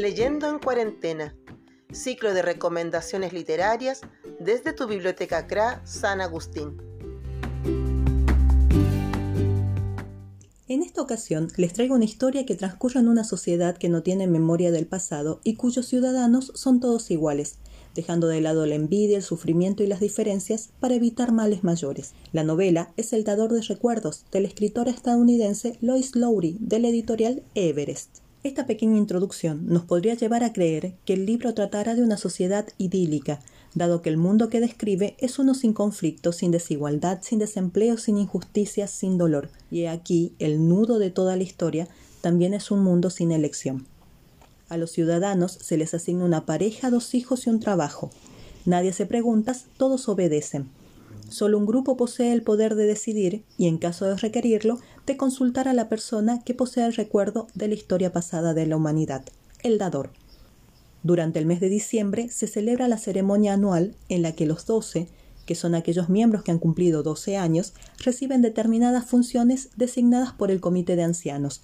Leyendo en cuarentena, ciclo de recomendaciones literarias desde tu biblioteca CRA San Agustín. En esta ocasión les traigo una historia que transcurre en una sociedad que no tiene memoria del pasado y cuyos ciudadanos son todos iguales, dejando de lado la envidia, el sufrimiento y las diferencias para evitar males mayores. La novela es El dador de recuerdos de la escritora estadounidense Lois Lowry del editorial Everest. Esta pequeña introducción nos podría llevar a creer que el libro tratará de una sociedad idílica, dado que el mundo que describe es uno sin conflicto, sin desigualdad, sin desempleo, sin injusticias, sin dolor. Y aquí el nudo de toda la historia también es un mundo sin elección. A los ciudadanos se les asigna una pareja, dos hijos y un trabajo. Nadie se pregunta, todos obedecen. Solo un grupo posee el poder de decidir y, en caso de requerirlo, de consultar a la persona que posee el recuerdo de la historia pasada de la humanidad, el dador. Durante el mes de diciembre se celebra la ceremonia anual en la que los doce, que son aquellos miembros que han cumplido doce años, reciben determinadas funciones designadas por el comité de ancianos.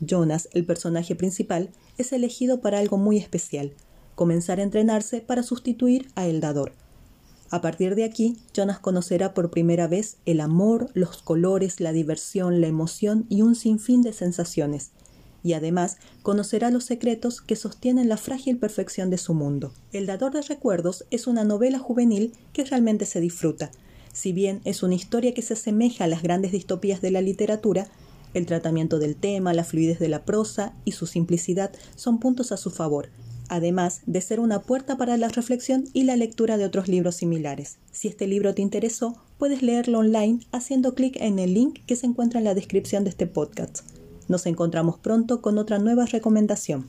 Jonas, el personaje principal, es elegido para algo muy especial, comenzar a entrenarse para sustituir a El Dador. A partir de aquí, Jonas conocerá por primera vez el amor, los colores, la diversión, la emoción y un sinfín de sensaciones, y además conocerá los secretos que sostienen la frágil perfección de su mundo. El Dador de Recuerdos es una novela juvenil que realmente se disfruta. Si bien es una historia que se asemeja a las grandes distopías de la literatura, el tratamiento del tema, la fluidez de la prosa y su simplicidad son puntos a su favor, además de ser una puerta para la reflexión y la lectura de otros libros similares. Si este libro te interesó, puedes leerlo online haciendo clic en el link que se encuentra en la descripción de este podcast. Nos encontramos pronto con otra nueva recomendación.